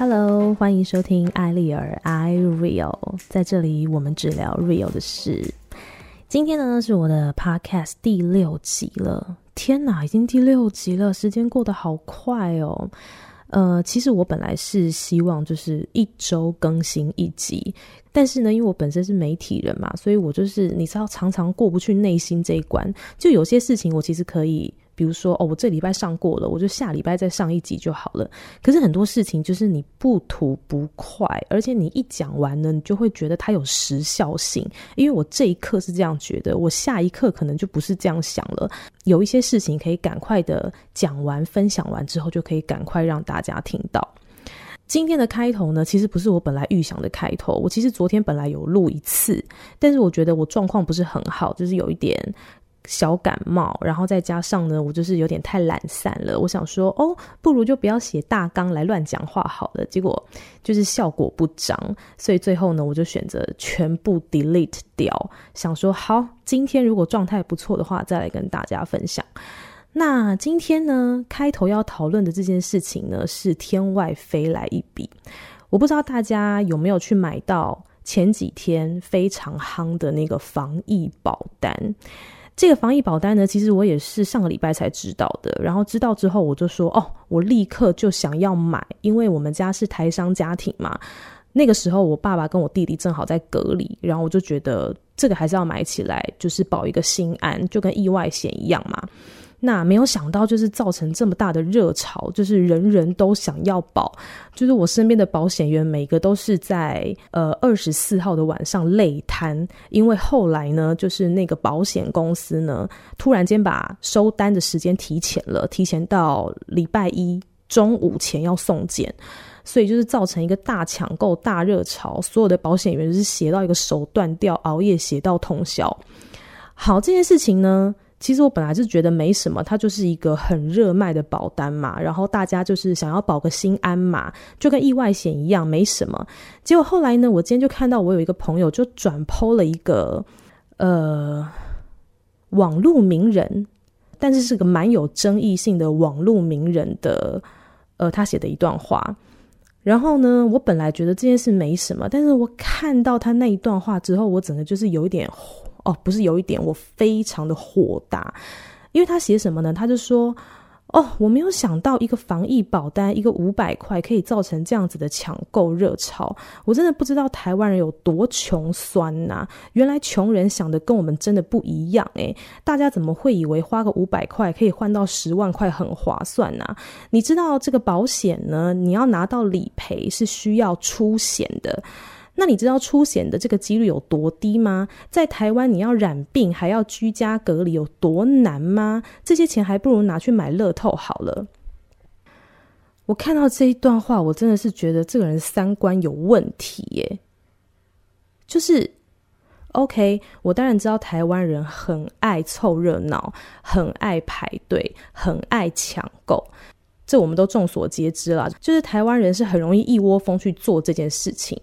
Hello，欢迎收听艾丽儿 I Real，在这里我们只聊 real 的事。今天呢是我的 Podcast 第六集了，天哪，已经第六集了，时间过得好快哦。呃，其实我本来是希望就是一周更新一集，但是呢，因为我本身是媒体人嘛，所以我就是你知道，常常过不去内心这一关，就有些事情我其实可以。比如说，哦，我这礼拜上过了，我就下礼拜再上一集就好了。可是很多事情就是你不吐不快，而且你一讲完呢，你就会觉得它有时效性。因为我这一刻是这样觉得，我下一刻可能就不是这样想了。有一些事情可以赶快的讲完、分享完之后，就可以赶快让大家听到。今天的开头呢，其实不是我本来预想的开头。我其实昨天本来有录一次，但是我觉得我状况不是很好，就是有一点。小感冒，然后再加上呢，我就是有点太懒散了。我想说，哦，不如就不要写大纲来乱讲话好了。结果就是效果不彰，所以最后呢，我就选择全部 delete 掉。想说，好，今天如果状态不错的话，再来跟大家分享。那今天呢，开头要讨论的这件事情呢，是天外飞来一笔。我不知道大家有没有去买到前几天非常夯的那个防疫保单。这个防疫保单呢，其实我也是上个礼拜才知道的。然后知道之后，我就说：“哦，我立刻就想要买，因为我们家是台商家庭嘛。那个时候，我爸爸跟我弟弟正好在隔离，然后我就觉得这个还是要买起来，就是保一个心安，就跟意外险一样嘛。”那没有想到，就是造成这么大的热潮，就是人人都想要保。就是我身边的保险员，每个都是在呃二十四号的晚上累瘫，因为后来呢，就是那个保险公司呢，突然间把收单的时间提前了，提前到礼拜一中午前要送检，所以就是造成一个大抢购、大热潮，所有的保险员就是写到一个手断掉，熬夜写到通宵。好，这件事情呢。其实我本来是觉得没什么，它就是一个很热卖的保单嘛，然后大家就是想要保个心安嘛，就跟意外险一样，没什么。结果后来呢，我今天就看到我有一个朋友就转 po 了一个呃网络名人，但是是个蛮有争议性的网络名人的呃他写的一段话。然后呢，我本来觉得这件事没什么，但是我看到他那一段话之后，我整个就是有一点。哦，不是有一点，我非常的火大，因为他写什么呢？他就说，哦，我没有想到一个防疫保单，一个五百块可以造成这样子的抢购热潮，我真的不知道台湾人有多穷酸呐、原来穷人想的跟我们真的不一样诶，大家怎么会以为花个五百块可以换到十万块很划算呢、你知道这个保险呢，你要拿到理赔是需要出险的。那你知道出险的这个几率有多低吗？在台湾你要染病还要居家隔离有多难吗？这些钱还不如拿去买乐透好了。我看到这一段话，我真的是觉得这个人三观有问题耶。就是，OK，我当然知道台湾人很爱凑热闹，很爱排队，很爱抢购，这我们都众所皆知啦。就是台湾人是很容易一窝蜂去做这件事情。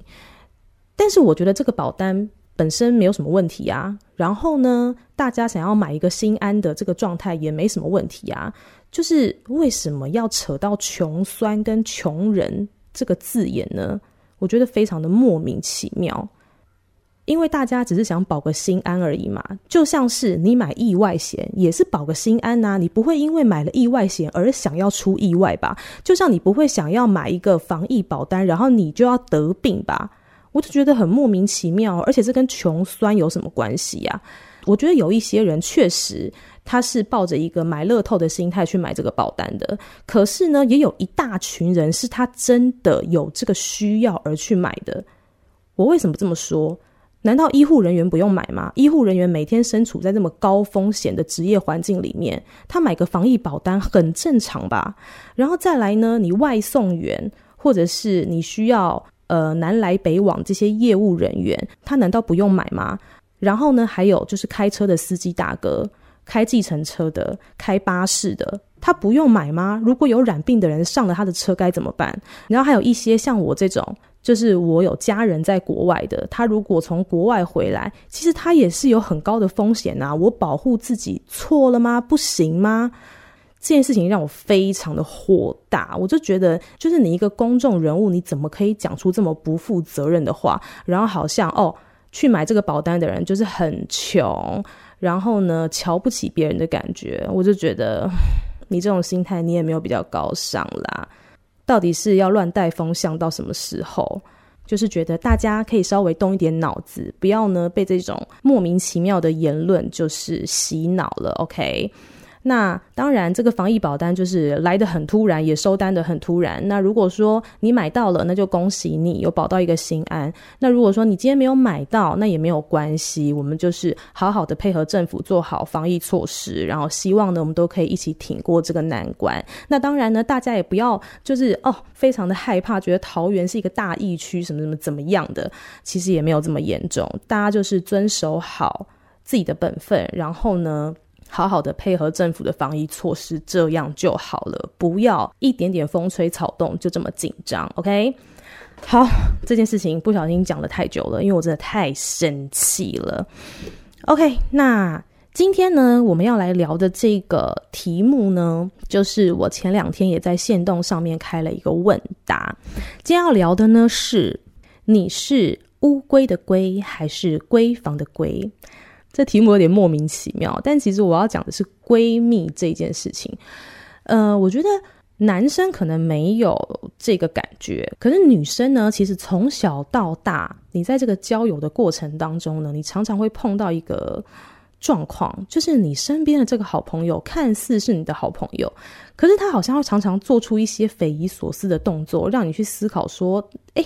但是我觉得这个保单本身没有什么问题啊，然后呢，大家想要买一个心安的这个状态也没什么问题啊。就是为什么要扯到穷酸跟穷人这个字眼呢？我觉得非常的莫名其妙。因为大家只是想保个心安而已嘛，就像是你买意外险也是保个心安呐，你不会因为买了意外险而想要出意外吧？就像你不会想要买一个防疫保单，然后你就要得病吧？我就觉得很莫名其妙，而且这跟穷酸有什么关系呀？我觉得有一些人确实他是抱着一个买乐透的心态去买这个保单的，可是呢，也有一大群人是他真的有这个需要而去买的。我为什么这么说？难道医护人员不用买吗？医护人员每天身处在这么高风险的职业环境里面，他买个防疫保单很正常吧？然后再来呢，你外送员或者是你需要。呃，南来北往这些业务人员，他难道不用买吗？然后呢，还有就是开车的司机大哥，开计程车的，开巴士的，他不用买吗？如果有染病的人上了他的车该怎么办？然后还有一些像我这种，就是我有家人在国外的，他如果从国外回来，其实他也是有很高的风险啊。我保护自己错了吗？不行吗？这件事情让我非常的火大，我就觉得，就是你一个公众人物，你怎么可以讲出这么不负责任的话？然后好像哦，去买这个保单的人就是很穷，然后呢，瞧不起别人的感觉，我就觉得 你这种心态，你也没有比较高尚啦。到底是要乱带风向到什么时候？就是觉得大家可以稍微动一点脑子，不要呢被这种莫名其妙的言论就是洗脑了，OK？那当然，这个防疫保单就是来得很突然，也收单得很突然。那如果说你买到了，那就恭喜你有保到一个心安。那如果说你今天没有买到，那也没有关系，我们就是好好的配合政府做好防疫措施，然后希望呢，我们都可以一起挺过这个难关。那当然呢，大家也不要就是哦，非常的害怕，觉得桃园是一个大疫区，什么什么怎么样的，其实也没有这么严重。大家就是遵守好自己的本分，然后呢，好好的配合政府的防疫措施，这样就好了。不要一点点风吹草动就这么紧张，OK？好，这件事情不小心讲得太久了，因为我真的太生气了。OK，那今天呢，我们要来聊的这个题目呢，就是我前两天也在限动上面开了一个问答。今天要聊的呢是，你是乌龟的龟还是闺房的闺？这题目有点莫名其妙，但其实我要讲的是闺蜜这件事情。呃，我觉得男生可能没有这个感觉，可是女生呢，其实从小到大，你在这个交友的过程当中呢，你常常会碰到一个状况，就是你身边的这个好朋友看似是你的好朋友，可是他好像会常常做出一些匪夷所思的动作，让你去思考说，诶。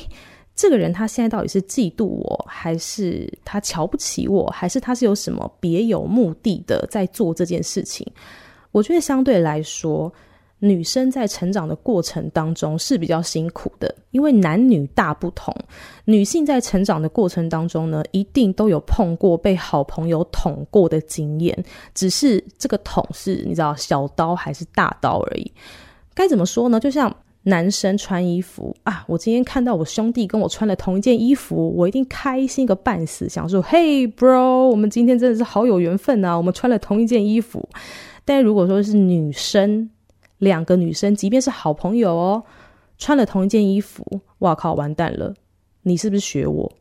这个人他现在到底是嫉妒我，还是他瞧不起我，还是他是有什么别有目的的在做这件事情？我觉得相对来说，女生在成长的过程当中是比较辛苦的，因为男女大不同。女性在成长的过程当中呢，一定都有碰过被好朋友捅过的经验，只是这个捅是你知道小刀还是大刀而已。该怎么说呢？就像。男生穿衣服啊，我今天看到我兄弟跟我穿了同一件衣服，我一定开心个半死，想说嘿，bro，我们今天真的是好有缘分啊，我们穿了同一件衣服。但如果说是女生，两个女生，即便是好朋友哦，穿了同一件衣服，哇靠，完蛋了，你是不是学我？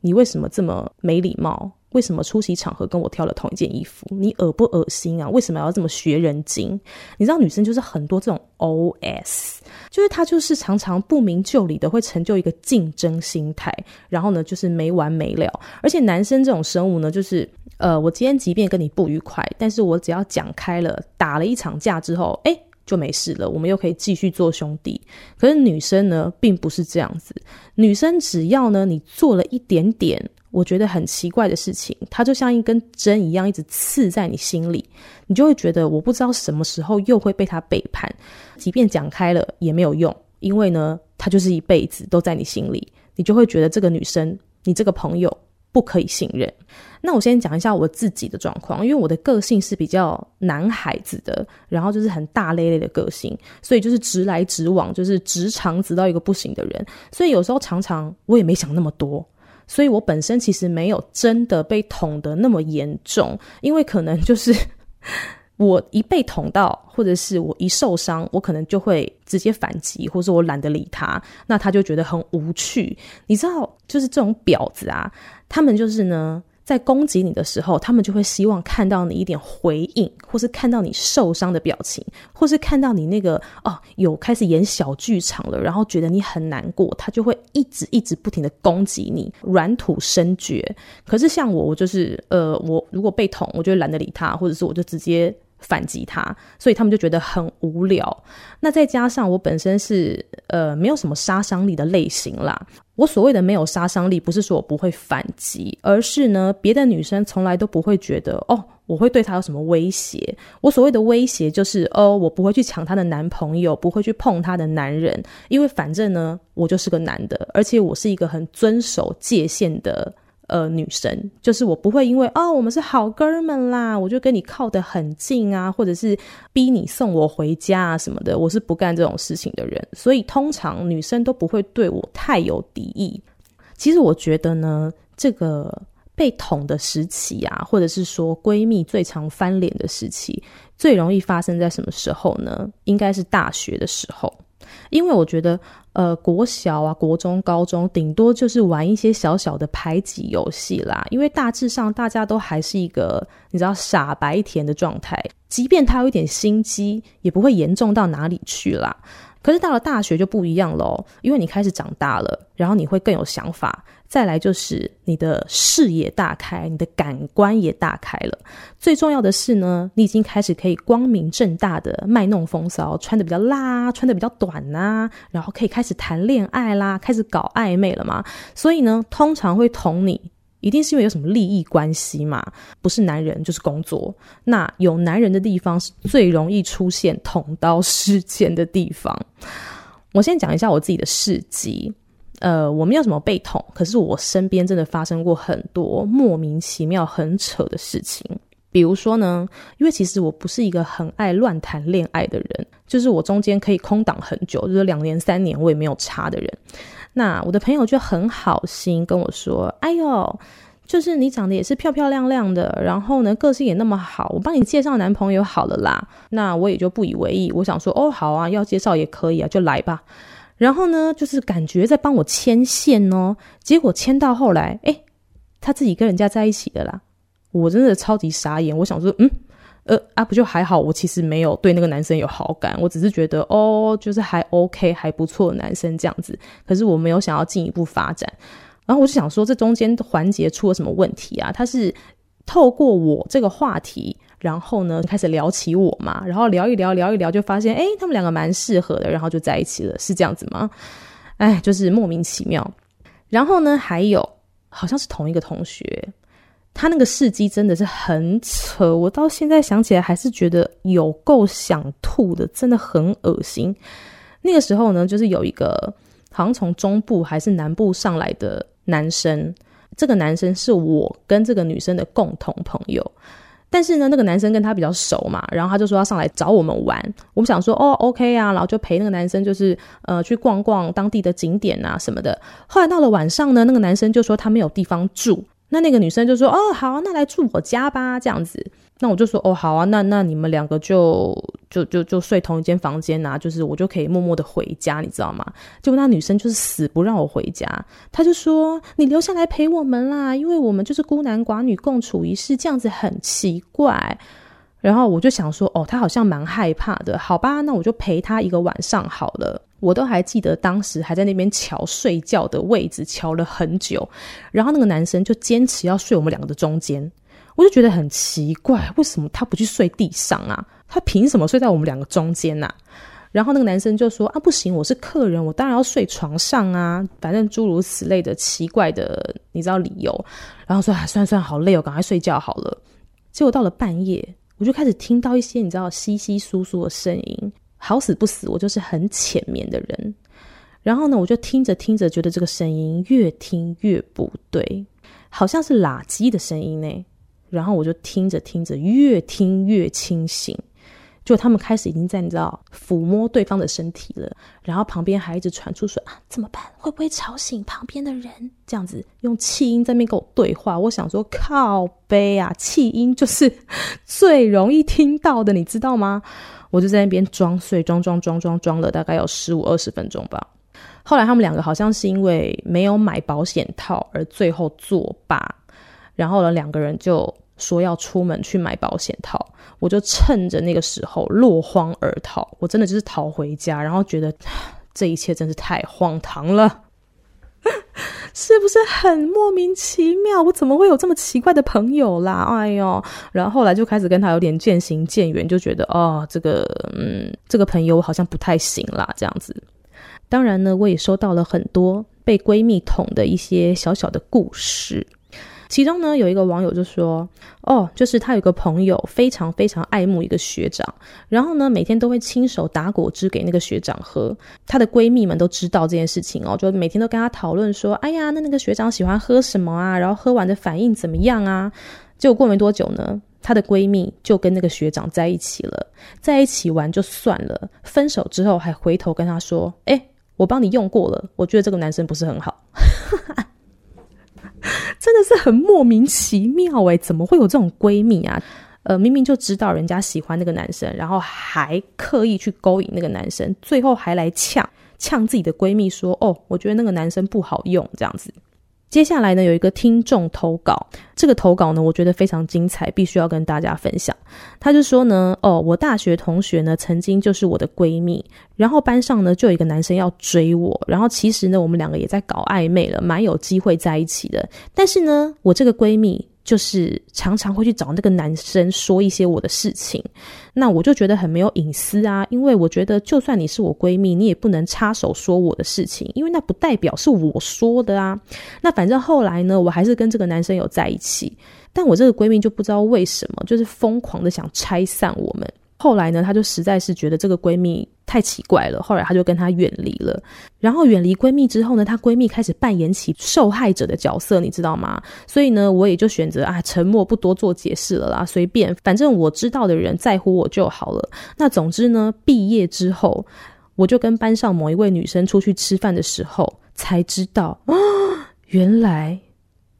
你为什么这么没礼貌？为什么出席场合跟我挑了同一件衣服？你恶不恶心啊？为什么要这么学人精？你知道女生就是很多这种 OS，就是她就是常常不明就里的会成就一个竞争心态，然后呢就是没完没了。而且男生这种生物呢，就是呃，我今天即便跟你不愉快，但是我只要讲开了，打了一场架之后，诶，就没事了，我们又可以继续做兄弟。可是女生呢，并不是这样子，女生只要呢你做了一点点。我觉得很奇怪的事情，它就像一根针一样，一直刺在你心里，你就会觉得我不知道什么时候又会被他背叛，即便讲开了也没有用，因为呢，他就是一辈子都在你心里，你就会觉得这个女生，你这个朋友不可以信任。那我先讲一下我自己的状况，因为我的个性是比较男孩子的，然后就是很大咧咧的个性，所以就是直来直往，就是直肠直到一个不行的人，所以有时候常常我也没想那么多。所以我本身其实没有真的被捅得那么严重，因为可能就是 我一被捅到，或者是我一受伤，我可能就会直接反击，或者我懒得理他，那他就觉得很无趣。你知道，就是这种婊子啊，他们就是呢。在攻击你的时候，他们就会希望看到你一点回应，或是看到你受伤的表情，或是看到你那个哦，有开始演小剧场了，然后觉得你很难过，他就会一直一直不停的攻击你，软土深掘。可是像我，我就是呃，我如果被捅，我就懒得理他，或者是我就直接反击他，所以他们就觉得很无聊。那再加上我本身是呃没有什么杀伤力的类型啦。我所谓的没有杀伤力，不是说我不会反击，而是呢，别的女生从来都不会觉得哦，我会对她有什么威胁。我所谓的威胁就是哦，我不会去抢她的男朋友，不会去碰她的男人，因为反正呢，我就是个男的，而且我是一个很遵守界限的。呃，女生就是我不会因为哦，我们是好哥们啦，我就跟你靠得很近啊，或者是逼你送我回家啊什么的，我是不干这种事情的人，所以通常女生都不会对我太有敌意。其实我觉得呢，这个被捅的时期啊，或者是说闺蜜最常翻脸的时期，最容易发生在什么时候呢？应该是大学的时候，因为我觉得，呃，国小啊、国中、高中，顶多就是玩一些小小的排挤游戏啦。因为大致上大家都还是一个你知道傻白甜的状态，即便他有一点心机，也不会严重到哪里去啦。可是到了大学就不一样喽，因为你开始长大了，然后你会更有想法。再来就是你的视野大开，你的感官也大开了。最重要的是呢，你已经开始可以光明正大的卖弄风骚，穿得比较辣，穿得比较短呐、然后可以开始谈恋爱啦，开始搞暧昧了嘛。所以呢，通常会捅你。一定是因为有什么利益关系嘛？不是男人就是工作。那有男人的地方是最容易出现捅刀事件的地方。我先讲一下我自己的事迹。呃，我没有什么被捅，可是我身边真的发生过很多莫名其妙、很扯的事情。比如说呢，因为其实我不是一个很爱乱谈恋爱的人，就是我中间可以空档很久，就是两年、三年我也没有差的人。那我的朋友就很好心跟我说：“哎呦，就是你长得也是漂漂亮亮的，然后呢，个性也那么好，我帮你介绍男朋友好了啦。”那我也就不以为意，我想说：“哦，好啊，要介绍也可以啊，就来吧。”然后呢，就是感觉在帮我牵线哦，结果牵到后来，哎，他自己跟人家在一起的啦，我真的超级傻眼。我想说，嗯。呃啊，不就还好？我其实没有对那个男生有好感，我只是觉得哦，就是还 OK，还不错的男生这样子。可是我没有想要进一步发展。然后我就想说，这中间环节出了什么问题啊？他是透过我这个话题，然后呢开始聊起我嘛，然后聊一聊，聊一聊，就发现哎，他们两个蛮适合的，然后就在一起了，是这样子吗？哎，就是莫名其妙。然后呢，还有好像是同一个同学。他那个事迹真的是很扯，我到现在想起来还是觉得有够想吐的，真的很恶心。那个时候呢，就是有一个好像从中部还是南部上来的男生，这个男生是我跟这个女生的共同朋友，但是呢，那个男生跟他比较熟嘛，然后他就说要上来找我们玩，我们想说哦，OK 啊，然后就陪那个男生就是呃去逛逛当地的景点啊什么的。后来到了晚上呢，那个男生就说他没有地方住。那那个女生就说：“哦，好，那来住我家吧，这样子。”那我就说：“哦，好啊，那那你们两个就就就就睡同一间房间啊，就是我就可以默默的回家，你知道吗？”结果那女生就是死不让我回家，她就说：“你留下来陪我们啦，因为我们就是孤男寡女共处一室，这样子很奇怪。”然后我就想说：“哦，她好像蛮害怕的，好吧，那我就陪她一个晚上好了。”我都还记得当时还在那边瞧睡觉的位置，瞧了很久。然后那个男生就坚持要睡我们两个的中间，我就觉得很奇怪，为什么他不去睡地上啊？他凭什么睡在我们两个中间啊？然后那个男生就说：“啊，不行，我是客人，我当然要睡床上啊。”反正诸如此类的奇怪的，你知道理由。然后说：“啊，算算好累哦，赶快睡觉好了。”结果到了半夜，我就开始听到一些你知道稀稀疏疏的声音。好死不死，我就是很浅眠的人。然后呢，我就听着听着，觉得这个声音越听越不对，好像是垃圾的声音呢。然后我就听着听着，越听越清醒。就他们开始已经在你知道抚摸对方的身体了，然后旁边还一直传出说啊，怎么办？会不会吵醒旁边的人？这样子用气音在那边跟我对话。我想说靠背啊，气音就是最容易听到的，你知道吗？我就在那边装睡，装装装装装了大概有十五二十分钟吧。后来他们两个好像是因为没有买保险套而最后作罢，然后呢，两个人就说要出门去买保险套。我就趁着那个时候落荒而逃，我真的就是逃回家，然后觉得这一切真是太荒唐了。是不是很莫名其妙？我怎么会有这么奇怪的朋友啦？哎呦，然后后来就开始跟他有点渐行渐远，就觉得哦，这个嗯，这个朋友好像不太行啦，这样子。当然呢，我也收到了很多被闺蜜捅的一些小小的故事。其中呢，有一个网友就说：“哦，就是他有个朋友非常非常爱慕一个学长，然后呢，每天都会亲手打果汁给那个学长喝。她的闺蜜们都知道这件事情哦，就每天都跟她讨论说：‘哎呀，那那个学长喜欢喝什么啊？然后喝完的反应怎么样啊？’结果过没多久呢，她的闺蜜就跟那个学长在一起了。在一起玩就算了，分手之后还回头跟他说：‘哎，我帮你用过了，我觉得这个男生不是很好。’” 的是很莫名其妙诶，怎么会有这种闺蜜啊？呃，明明就知道人家喜欢那个男生，然后还刻意去勾引那个男生，最后还来呛呛自己的闺蜜说：“哦，我觉得那个男生不好用。”这样子。接下来呢，有一个听众投稿，这个投稿呢，我觉得非常精彩，必须要跟大家分享。他就说呢：“哦，我大学同学呢，曾经就是我的闺蜜，然后班上呢就有一个男生要追我，然后其实呢，我们两个也在搞暧昧了，蛮有机会在一起的。但是呢，我这个闺蜜。”就是常常会去找那个男生说一些我的事情，那我就觉得很没有隐私啊，因为我觉得就算你是我闺蜜，你也不能插手说我的事情，因为那不代表是我说的啊。那反正后来呢，我还是跟这个男生有在一起，但我这个闺蜜就不知道为什么，就是疯狂的想拆散我们。后来呢，她就实在是觉得这个闺蜜太奇怪了，后来她就跟她远离了。然后远离闺蜜之后呢，她闺蜜开始扮演起受害者的角色，你知道吗？所以呢，我也就选择啊，沉默不多做解释了啦，随便，反正我知道的人在乎我就好了。那总之呢，毕业之后，我就跟班上某一位女生出去吃饭的时候，才知道啊，原来。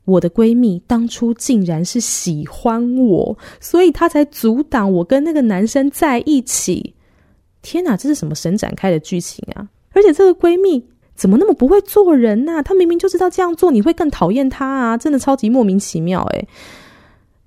我的闺蜜当初竟然是喜欢我，所以她才阻挡我跟那个男生在一起。天哪，这是什么神展开的剧情啊！而且这个闺蜜怎么那么不会做人呢？她明明就知道这样做你会更讨厌她啊！真的超级莫名其妙诶。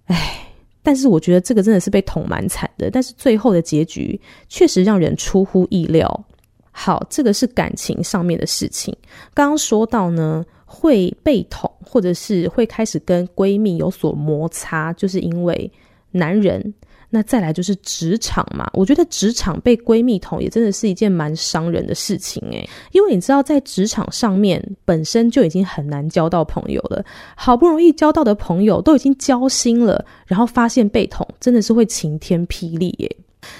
哎，但是我觉得这个真的是被捅蛮惨的。但是最后的结局确实让人出乎意料。好，这个是感情上面的事情。刚刚说到呢。会被捅，或者是会开始跟闺蜜有所摩擦，就是因为男人。那再来就是职场嘛，我觉得职场被闺蜜捅也真的是一件蛮伤人的事情诶，因为你知道，在职场上面本身就已经很难交到朋友了，好不容易交到的朋友都已经交心了，然后发现被捅，真的是会晴天霹雳耶。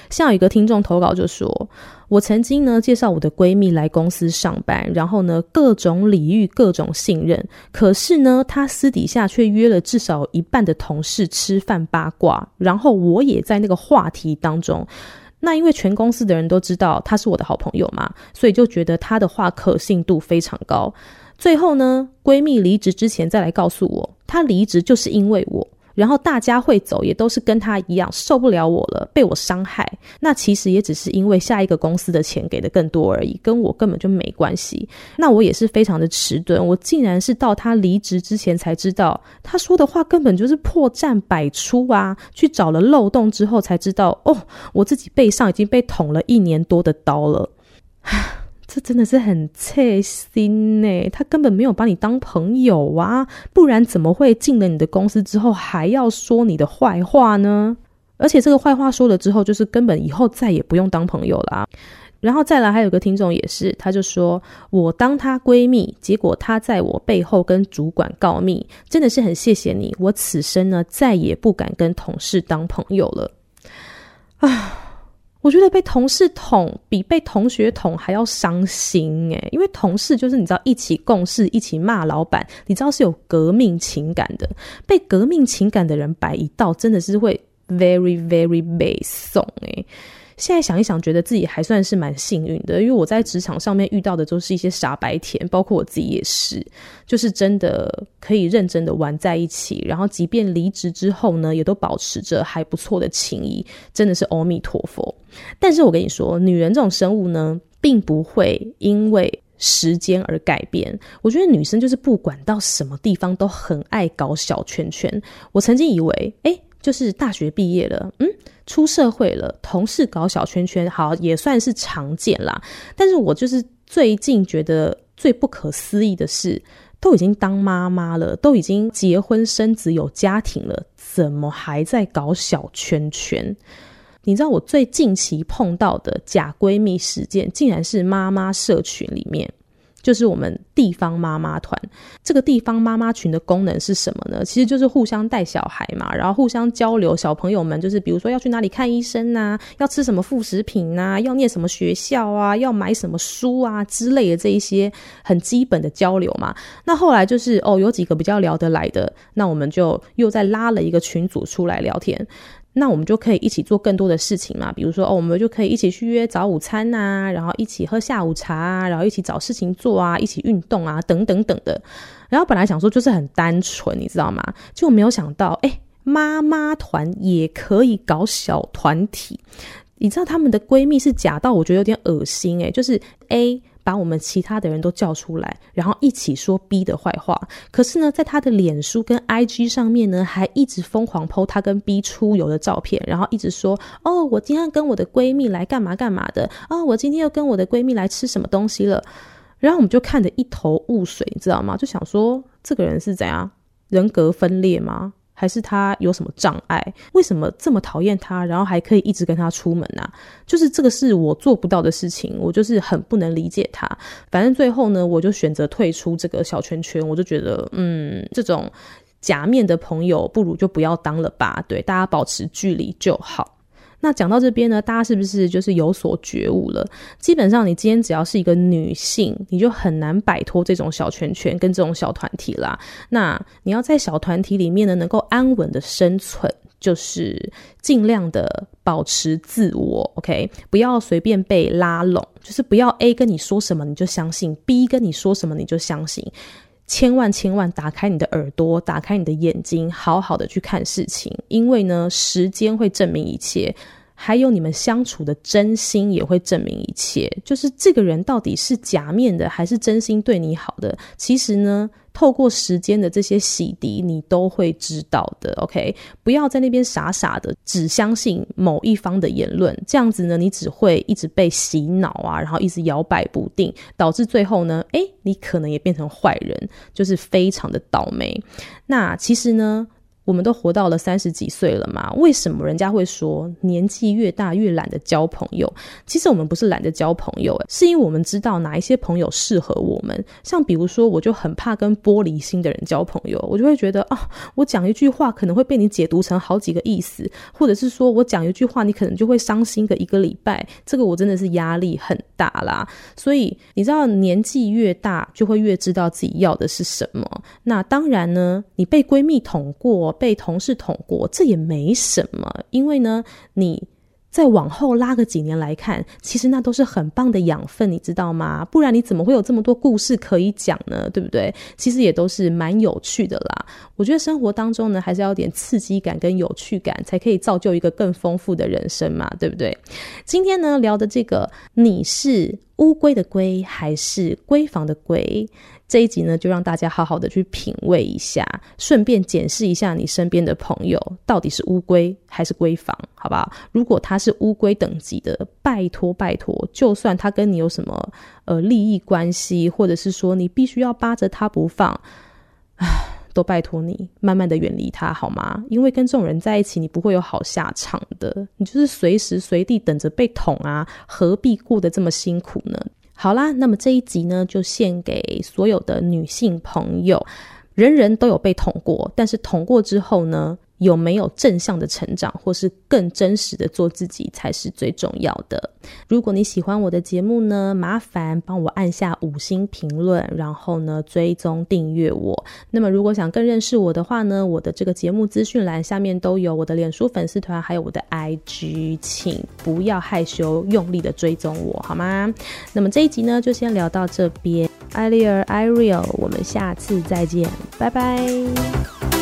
像有一个听众投稿就说，我曾经呢介绍我的闺蜜来公司上班，然后呢各种礼遇，各种信任，可是呢她私底下却约了至少一半的同事吃饭八卦，然后我也在那个话题当中。那因为全公司的人都知道她是我的好朋友嘛，所以就觉得她的话可信度非常高。最后呢闺蜜离职之前再来告诉我，她离职就是因为我。然后大家会走，也都是跟他一样受不了我了，被我伤害。那其实也只是因为下一个公司的钱给的更多而已，跟我根本就没关系。那我也是非常的迟钝，我竟然是到他离职之前才知道，他说的话根本就是破绽百出啊！去找了漏洞之后才知道，哦，我自己背上已经被捅了一年多的刀了。这真的是很刺心呢，他根本没有把你当朋友啊，不然怎么会进了你的公司之后还要说你的坏话呢？而且这个坏话说了之后，就是根本以后再也不用当朋友啦。然后再来，还有个听众也是，他就说我当她闺蜜，结果她在我背后跟主管告密，真的是很谢谢你，我此生呢再也不敢跟同事当朋友了啊。我觉得被同事捅比被同学捅还要伤心诶，因为同事就是你知道一起共事、一起骂老板，你知道是有革命情感的。被革命情感的人摆一道，真的是会 very very 悲送诶。现在想一想，觉得自己还算是蛮幸运的，因为我在职场上面遇到的都是一些傻白甜，包括我自己也是，就是真的可以认真的玩在一起，然后即便离职之后呢，也都保持着还不错的情谊，真的是阿弥陀佛。但是我跟你说，女人这种生物呢，并不会因为时间而改变。我觉得女生就是不管到什么地方都很爱搞小圈圈。我曾经以为，诶，就是大学毕业了，嗯。出社会了，同事搞小圈圈，好也算是常见啦。但是我就是最近觉得最不可思议的是，都已经当妈妈了，都已经结婚生子有家庭了，怎么还在搞小圈圈？你知道我最近期碰到的假闺蜜事件，竟然是妈妈社群里面。就是我们地方妈妈团，这个地方妈妈群的功能是什么呢？其实就是互相带小孩嘛，然后互相交流。小朋友们就是比如说要去哪里看医生啊，要吃什么副食品啊，要念什么学校啊，要买什么书啊之类的这一些很基本的交流嘛。那后来就是哦，有几个比较聊得来的，那我们就又再拉了一个群组出来聊天。那我们就可以一起做更多的事情嘛，比如说哦，我们就可以一起去约早午餐呐、啊，然后一起喝下午茶啊，然后一起找事情做啊，一起运动啊，等等等的。然后本来想说就是很单纯，你知道吗？就没有想到，哎，妈妈团也可以搞小团体。你知道她们的闺蜜是假到我觉得有点恶心诶，就是 A。把我们其他的人都叫出来，然后一起说 B 的坏话。可是呢，在他的脸书跟 IG 上面呢，还一直疯狂 po 他跟 B 出游的照片，然后一直说：“哦，我今天跟我的闺蜜来干嘛干嘛的。哦，我今天又跟我的闺蜜来吃什么东西了。”然后我们就看得一头雾水，你知道吗？就想说，这个人是怎样，人格分裂吗？还是他有什么障碍？为什么这么讨厌他，然后还可以一直跟他出门啊？就是这个是我做不到的事情，我就是很不能理解他。反正最后呢，我就选择退出这个小圈圈。我就觉得，嗯，这种假面的朋友不如就不要当了吧。对，大家保持距离就好。那讲到这边呢，大家是不是就是有所觉悟了？基本上，你今天只要是一个女性，你就很难摆脱这种小圈圈跟这种小团体啦。那你要在小团体里面呢，能够安稳的生存，就是尽量的保持自我，OK？不要随便被拉拢，就是不要 A 跟你说什么你就相信，B 跟你说什么你就相信。千万千万打开你的耳朵，打开你的眼睛，好好的去看事情，因为呢，时间会证明一切，还有你们相处的真心也会证明一切。就是这个人到底是假面的，还是真心对你好的？其实呢。透过时间的这些洗涤，你都会知道的。OK，不要在那边傻傻的只相信某一方的言论，这样子呢，你只会一直被洗脑啊，然后一直摇摆不定，导致最后呢，诶，你可能也变成坏人，就是非常的倒霉。那其实呢，我们都活到了三十几岁了嘛？为什么人家会说年纪越大越懒得交朋友？其实我们不是懒得交朋友，是因为我们知道哪一些朋友适合我们。像比如说，我就很怕跟玻璃心的人交朋友，我就会觉得啊，我讲一句话可能会被你解读成好几个意思，或者是说我讲一句话，你可能就会伤心个一个礼拜。这个我真的是压力很大啦。所以你知道，年纪越大就会越知道自己要的是什么。那当然呢，你被闺蜜捅过。被同事捅过，这也没什么，因为呢，你再往后拉个几年来看，其实那都是很棒的养分，你知道吗？不然你怎么会有这么多故事可以讲呢？对不对？其实也都是蛮有趣的啦。我觉得生活当中呢，还是要有点刺激感跟有趣感，才可以造就一个更丰富的人生嘛，对不对？今天呢，聊的这个，你是乌龟的龟还是闺房的闺？这一集呢，就让大家好好的去品味一下，顺便检视一下你身边的朋友到底是乌龟还是闺房，好不好？如果他是乌龟等级的，拜托拜托，就算他跟你有什么呃利益关系，或者是说你必须要扒着他不放，唉，都拜托你慢慢的远离他好吗？因为跟这种人在一起，你不会有好下场的，你就是随时随地等着被捅啊，何必过得这么辛苦呢？好啦，那么这一集呢，就献给所有的女性朋友。人人都有被捅过，但是捅过之后呢，有没有正向的成长，或是更真实的做自己，才是最重要的。如果你喜欢我的节目呢，麻烦帮我按下五星评论，然后呢，追踪订阅我。那么，如果想更认识我的话呢，我的这个节目资讯栏下面都有我的脸书粉丝团，还有我的 IG，请不要害羞，用力的追踪我好吗？那么这一集呢，就先聊到这边。艾丽儿，I real，我们下次再见，拜拜。